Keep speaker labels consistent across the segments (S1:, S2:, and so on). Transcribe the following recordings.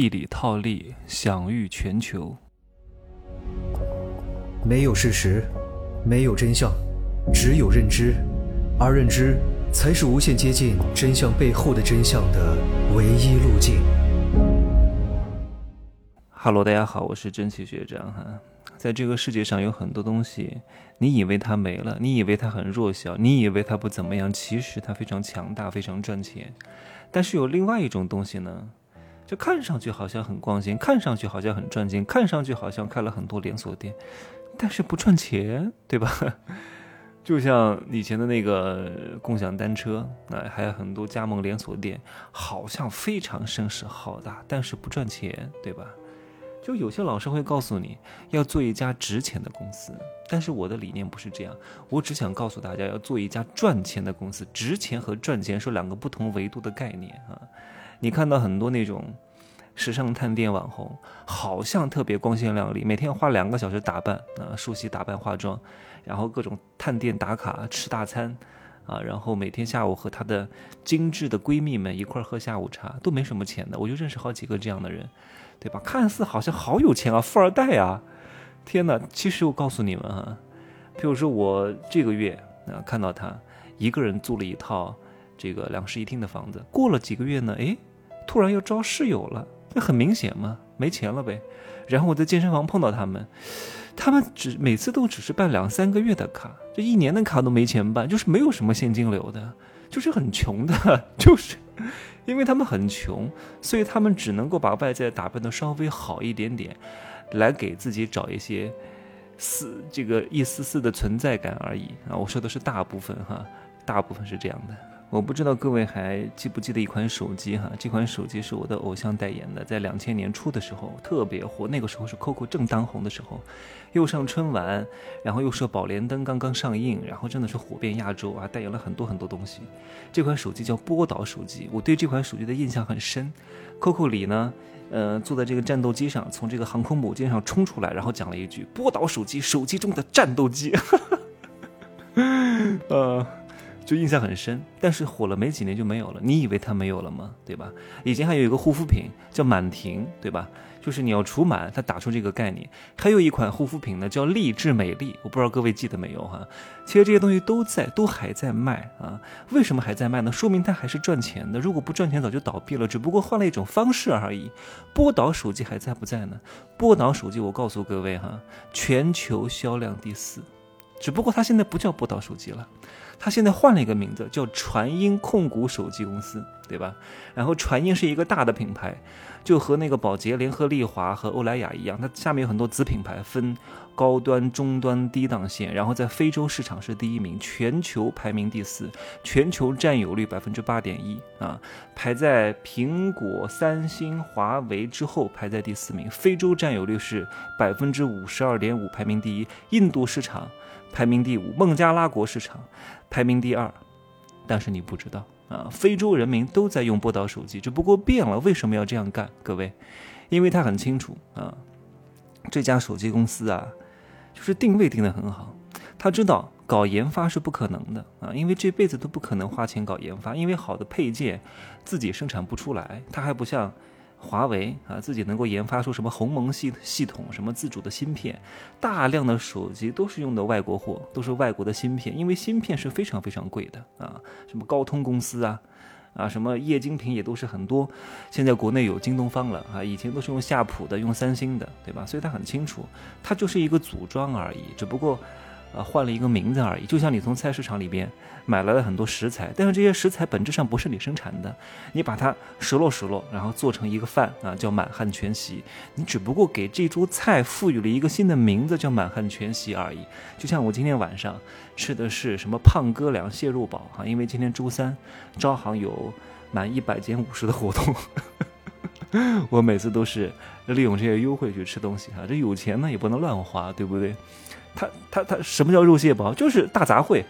S1: 一里套利，享誉全球。
S2: 没有事实，没有真相，只有认知，而认知才是无限接近真相背后的真相的唯一路径。
S1: 哈喽，大家好，我是真奇学长哈。在这个世界上有很多东西，你以为它没了，你以为它很弱小，你以为它不怎么样，其实它非常强大，非常赚钱。但是有另外一种东西呢？就看上去好像很光鲜，看上去好像很赚钱，看上去好像开了很多连锁店，但是不赚钱，对吧？就像以前的那个共享单车，啊，还有很多加盟连锁店，好像非常声势浩大，但是不赚钱，对吧？就有些老师会告诉你要做一家值钱的公司，但是我的理念不是这样，我只想告诉大家要做一家赚钱的公司。值钱和赚钱是两个不同维度的概念啊。你看到很多那种时尚探店网红，好像特别光鲜亮丽，每天要花两个小时打扮啊，梳洗打扮化妆，然后各种探店打卡吃大餐啊，然后每天下午和她的精致的闺蜜们一块儿喝下午茶，都没什么钱的。我就认识好几个这样的人，对吧？看似好像好有钱啊，富二代啊！天哪，其实我告诉你们哈，比如说我这个月啊看到他一个人租了一套这个两室一厅的房子，过了几个月呢，诶。突然又招室友了，这很明显嘛，没钱了呗。然后我在健身房碰到他们，他们只每次都只是办两三个月的卡，这一年的卡都没钱办，就是没有什么现金流的，就是很穷的，就是因为他们很穷，所以他们只能够把外在打扮的稍微好一点点，来给自己找一些丝这个一丝丝的存在感而已啊。我说的是大部分哈，大部分是这样的。我不知道各位还记不记得一款手机哈？这款手机是我的偶像代言的，在两千年初的时候特别火，那个时候是 COCO 正当红的时候，又上春晚，然后又说宝莲灯刚刚上映，然后真的是火遍亚洲啊，代言了很多很多东西。这款手机叫波导手机，我对这款手机的印象很深。COCO 里呢，呃，坐在这个战斗机上，从这个航空母舰上冲出来，然后讲了一句：“波导手机，手机中的战斗机。”呃。就印象很深，但是火了没几年就没有了。你以为它没有了吗？对吧？以前还有一个护肤品叫满婷，对吧？就是你要除螨，它打出这个概念。还有一款护肤品呢，叫励志美丽，我不知道各位记得没有哈？其实这些东西都在，都还在卖啊。为什么还在卖呢？说明它还是赚钱的。如果不赚钱，早就倒闭了，只不过换了一种方式而已。波导手机还在不在呢？波导手机，我告诉各位哈，全球销量第四，只不过它现在不叫波导手机了。他现在换了一个名字，叫传音控股手机公司，对吧？然后传音是一个大的品牌，就和那个宝洁、联合利华和欧莱雅一样，它下面有很多子品牌，分高端、中端、低档线。然后在非洲市场是第一名，全球排名第四，全球占有率百分之八点一啊，排在苹果、三星、华为之后，排在第四名。非洲占有率是百分之五十二点五，排名第一。印度市场。排名第五，孟加拉国市场排名第二，但是你不知道啊，非洲人民都在用波导手机，只不过变了。为什么要这样干？各位，因为他很清楚啊，这家手机公司啊，就是定位定得很好，他知道搞研发是不可能的啊，因为这辈子都不可能花钱搞研发，因为好的配件自己生产不出来，它还不像。华为啊，自己能够研发出什么鸿蒙系系统，什么自主的芯片，大量的手机都是用的外国货，都是外国的芯片，因为芯片是非常非常贵的啊。什么高通公司啊，啊，什么液晶屏也都是很多。现在国内有京东方了啊，以前都是用夏普的，用三星的，对吧？所以他很清楚，它就是一个组装而已，只不过。啊，换了一个名字而已，就像你从菜市场里边买来了很多食材，但是这些食材本质上不是你生产的，你把它拾落拾落，然后做成一个饭啊，叫满汉全席，你只不过给这桌菜赋予了一个新的名字，叫满汉全席而已。就像我今天晚上吃的是什么胖哥俩蟹肉堡哈，因为今天周三，招行有满一百减五十的活动，我每次都是利用这些优惠去吃东西哈，这有钱呢也不能乱花，对不对？他他他什么叫肉蟹堡？就是大杂烩，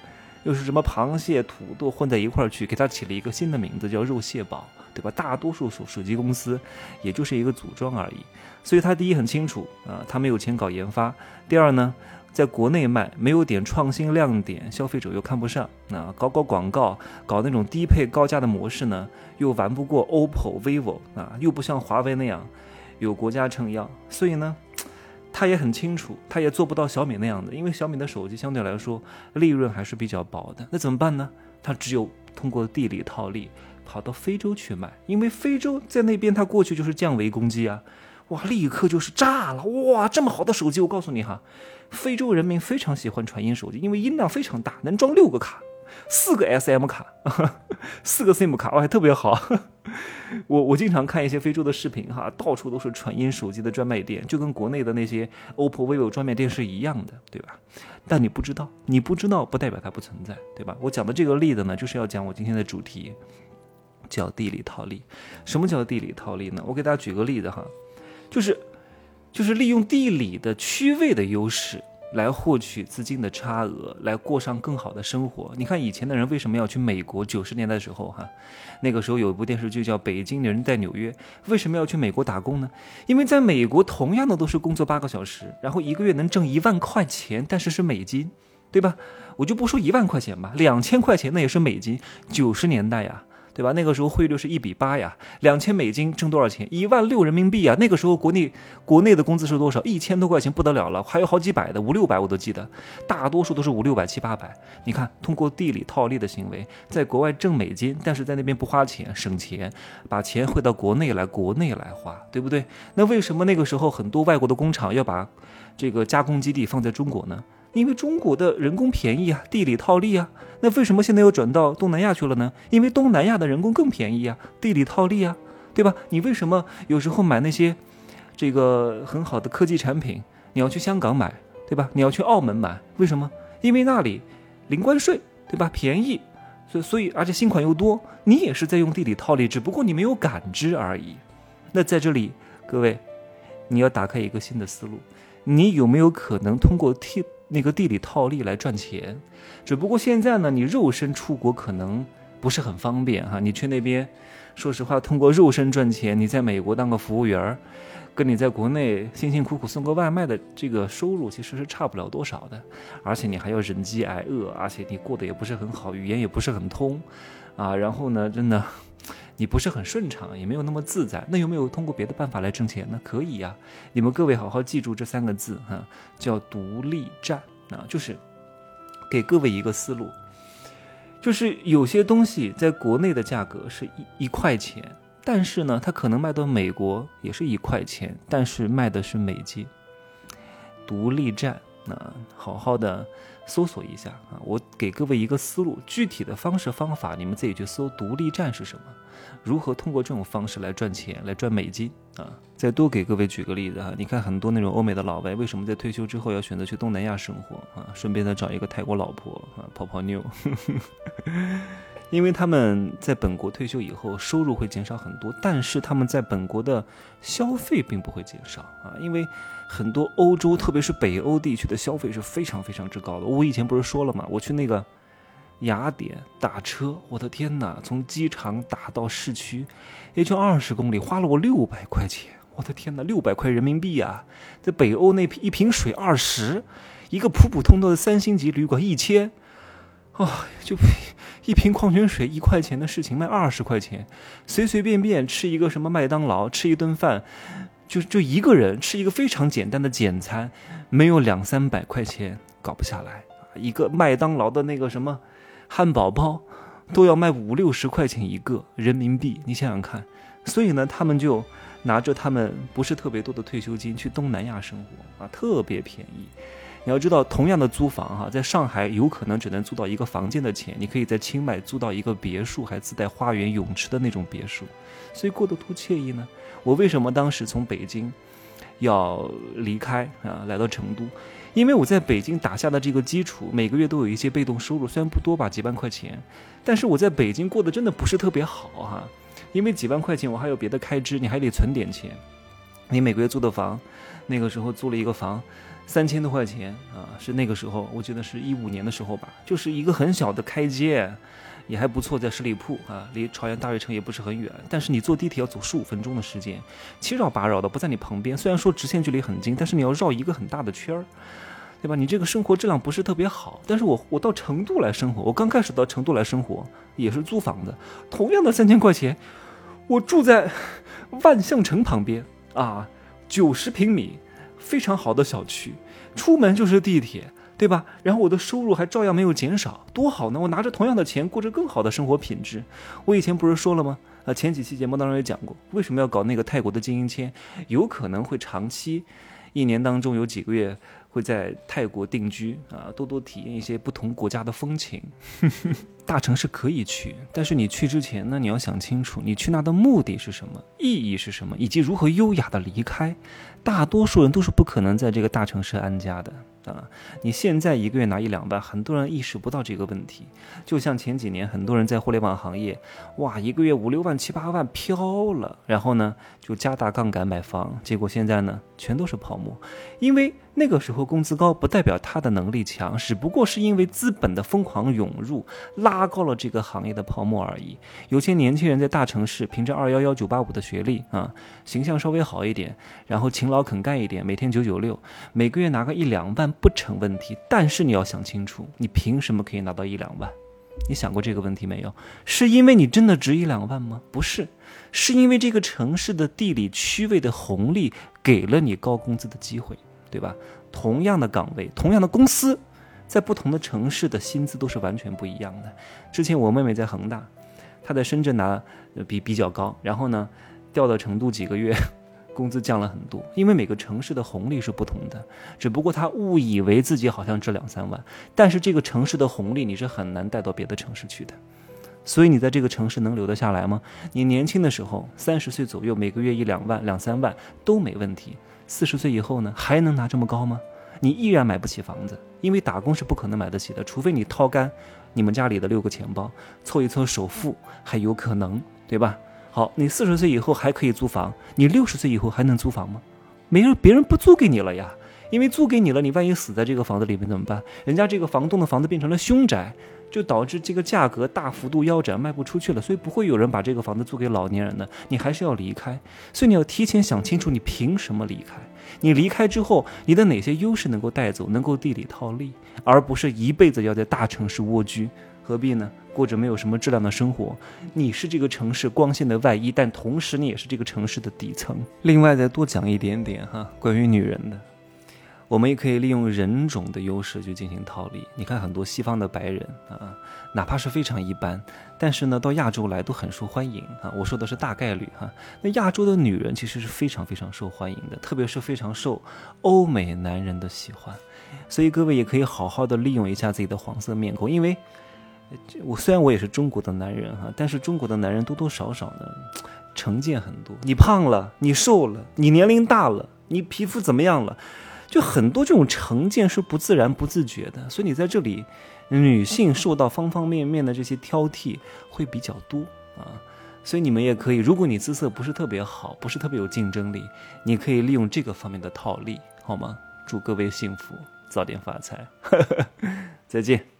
S1: 又是什么螃蟹、土豆混在一块儿去，给它起了一个新的名字叫肉蟹堡，对吧？大多数手手机公司也就是一个组装而已。所以他第一很清楚啊，他没有钱搞研发；第二呢，在国内卖没有点创新亮点，消费者又看不上啊。搞搞广告，搞那种低配高价的模式呢，又玩不过 OPPO、vivo 啊，又不像华为那样有国家撑腰。所以呢。他也很清楚，他也做不到小米那样的，因为小米的手机相对来说利润还是比较薄的。那怎么办呢？他只有通过地理套利，跑到非洲去卖，因为非洲在那边，他过去就是降维攻击啊，哇，立刻就是炸了，哇，这么好的手机，我告诉你哈，非洲人民非常喜欢传音手机，因为音量非常大，能装六个卡。四个 SM 卡，四个 SIM 卡，哇，特别好。我我经常看一些非洲的视频，哈，到处都是传音手机的专卖店，就跟国内的那些 OPPO、vivo 专卖店是一样的，对吧？但你不知道，你不知道不代表它不存在，对吧？我讲的这个例子呢，就是要讲我今天的主题，叫地理套利。什么叫地理套利呢？我给大家举个例子哈，就是就是利用地理的区位的优势。来获取资金的差额，来过上更好的生活。你看以前的人为什么要去美国？九十年代的时候，哈，那个时候有一部电视剧叫《北京人在纽约》，为什么要去美国打工呢？因为在美国同样的都是工作八个小时，然后一个月能挣一万块钱，但是是美金，对吧？我就不说一万块钱吧，两千块钱那也是美金。九十年代呀。对吧？那个时候汇率是一比八呀，两千美金挣多少钱？一万六人民币啊！那个时候国内国内的工资是多少？一千多块钱不得了了，还有好几百的，五六百我都记得，大多数都是五六百七八百。你看，通过地理套利的行为，在国外挣美金，但是在那边不花钱，省钱，把钱汇到国内来，国内来花，对不对？那为什么那个时候很多外国的工厂要把这个加工基地放在中国呢？因为中国的人工便宜啊，地理套利啊，那为什么现在又转到东南亚去了呢？因为东南亚的人工更便宜啊，地理套利啊，对吧？你为什么有时候买那些这个很好的科技产品，你要去香港买，对吧？你要去澳门买，为什么？因为那里零关税，对吧？便宜，所所以而且新款又多，你也是在用地理套利，只不过你没有感知而已。那在这里，各位，你要打开一个新的思路，你有没有可能通过替那个地理套利来赚钱，只不过现在呢，你肉身出国可能不是很方便哈。你去那边，说实话，通过肉身赚钱，你在美国当个服务员，跟你在国内辛辛苦苦送个外卖的这个收入其实是差不了多少的。而且你还要忍饥挨饿，而且你过得也不是很好，语言也不是很通，啊，然后呢，真的。你不是很顺畅，也没有那么自在，那有没有通过别的办法来挣钱呢？可以呀，你们各位好好记住这三个字哈，叫独立站啊，就是给各位一个思路，就是有些东西在国内的价格是一一块钱，但是呢，它可能卖到美国也是一块钱，但是卖的是美金。独立站，那好好的。搜索一下啊，我给各位一个思路，具体的方式方法你们自己去搜。独立站是什么？如何通过这种方式来赚钱，来赚美金啊？再多给各位举个例子哈，你看很多那种欧美的老外，为什么在退休之后要选择去东南亚生活啊？顺便再找一个泰国老婆啊，泡泡妞。因为他们在本国退休以后，收入会减少很多，但是他们在本国的消费并不会减少啊，因为很多欧洲，特别是北欧地区的消费是非常非常之高的。我以前不是说了吗？我去那个雅典打车，我的天哪，从机场打到市区也就二十公里，花了我六百块钱。我的天哪，六百块人民币啊！在北欧那一瓶水二十，一个普普通通的三星级旅馆一千。啊，就一瓶矿泉水一块钱的事情卖二十块钱，随随便便吃一个什么麦当劳，吃一顿饭，就就一个人吃一个非常简单的简餐，没有两三百块钱搞不下来。一个麦当劳的那个什么汉堡包，都要卖五六十块钱一个人民币，你想想看。所以呢，他们就拿着他们不是特别多的退休金去东南亚生活啊，特别便宜。你要知道，同样的租房哈，在上海有可能只能租到一个房间的钱，你可以在清迈租到一个别墅，还自带花园、泳池的那种别墅，所以过得多惬意呢。我为什么当时从北京要离开啊，来到成都？因为我在北京打下的这个基础，每个月都有一些被动收入，虽然不多吧，几万块钱，但是我在北京过得真的不是特别好哈，因为几万块钱我还有别的开支，你还得存点钱。你每个月租的房，那个时候租了一个房。三千多块钱啊，是那个时候，我记得是一五年的时候吧，就是一个很小的开街，也还不错，在十里铺啊，离朝阳大悦城也不是很远，但是你坐地铁要走十五分钟的时间，七绕八绕的不在你旁边，虽然说直线距离很近，但是你要绕一个很大的圈儿。对吧？你这个生活质量不是特别好，但是我我到成都来生活，我刚开始到成都来生活也是租房的，同样的三千块钱，我住在万象城旁边啊，九十平米，非常好的小区，出门就是地铁，对吧？然后我的收入还照样没有减少，多好呢！我拿着同样的钱过着更好的生活品质。我以前不是说了吗？啊，前几期节目当中也讲过，为什么要搞那个泰国的经营签，有可能会长期，一年当中有几个月。会在泰国定居啊，多多体验一些不同国家的风情。大城市可以去，但是你去之前呢，你要想清楚，你去那的目的是什么，意义是什么，以及如何优雅的离开。大多数人都是不可能在这个大城市安家的。啊，你现在一个月拿一两万，很多人意识不到这个问题。就像前几年，很多人在互联网行业，哇，一个月五六万、七八万飘了，然后呢就加大杠杆买房，结果现在呢全都是泡沫。因为那个时候工资高，不代表他的能力强，只不过是因为资本的疯狂涌入，拉拉高了这个行业的泡沫而已。有些年轻人在大城市，凭着二幺幺、九八五的学历啊，形象稍微好一点，然后勤劳肯干一点，每天九九六，每个月拿个一两万。不成问题，但是你要想清楚，你凭什么可以拿到一两万？你想过这个问题没有？是因为你真的值一两万吗？不是，是因为这个城市的地理区位的红利给了你高工资的机会，对吧？同样的岗位，同样的公司，在不同的城市的薪资都是完全不一样的。之前我妹妹在恒大，她在深圳拿比比较高，然后呢，调到成都几个月。工资降了很多，因为每个城市的红利是不同的，只不过她误以为自己好像值两三万，但是这个城市的红利你是很难带到别的城市去的，所以你在这个城市能留得下来吗？你年轻的时候三十岁左右，每个月一两万、两三万都没问题，四十岁以后呢，还能拿这么高吗？你依然买不起房子，因为打工是不可能买得起的，除非你掏干你们家里的六个钱包，凑一凑首付还有可能，对吧？好，你四十岁以后还可以租房，你六十岁以后还能租房吗？没人，别人不租给你了呀，因为租给你了，你万一死在这个房子里面怎么办？人家这个房东的房子变成了凶宅，就导致这个价格大幅度腰斩，卖不出去了，所以不会有人把这个房子租给老年人的，你还是要离开，所以你要提前想清楚，你凭什么离开？你离开之后，你的哪些优势能够带走，能够地理套利，而不是一辈子要在大城市蜗居。何必呢？过着没有什么质量的生活。你是这个城市光鲜的外衣，但同时你也是这个城市的底层。另外再多讲一点点哈，关于女人的，我们也可以利用人种的优势去进行套利。你看很多西方的白人啊，哪怕是非常一般，但是呢到亚洲来都很受欢迎啊。我说的是大概率哈。那亚洲的女人其实是非常非常受欢迎的，特别是非常受欧美男人的喜欢。所以各位也可以好好的利用一下自己的黄色面孔，因为。我虽然我也是中国的男人哈，但是中国的男人多多少少呢，成见很多。你胖了，你瘦了，你年龄大了，你皮肤怎么样了，就很多这种成见是不自然、不自觉的。所以你在这里，女性受到方方面面的这些挑剔会比较多啊。所以你们也可以，如果你姿色不是特别好，不是特别有竞争力，你可以利用这个方面的套利，好吗？祝各位幸福，早点发财，再见。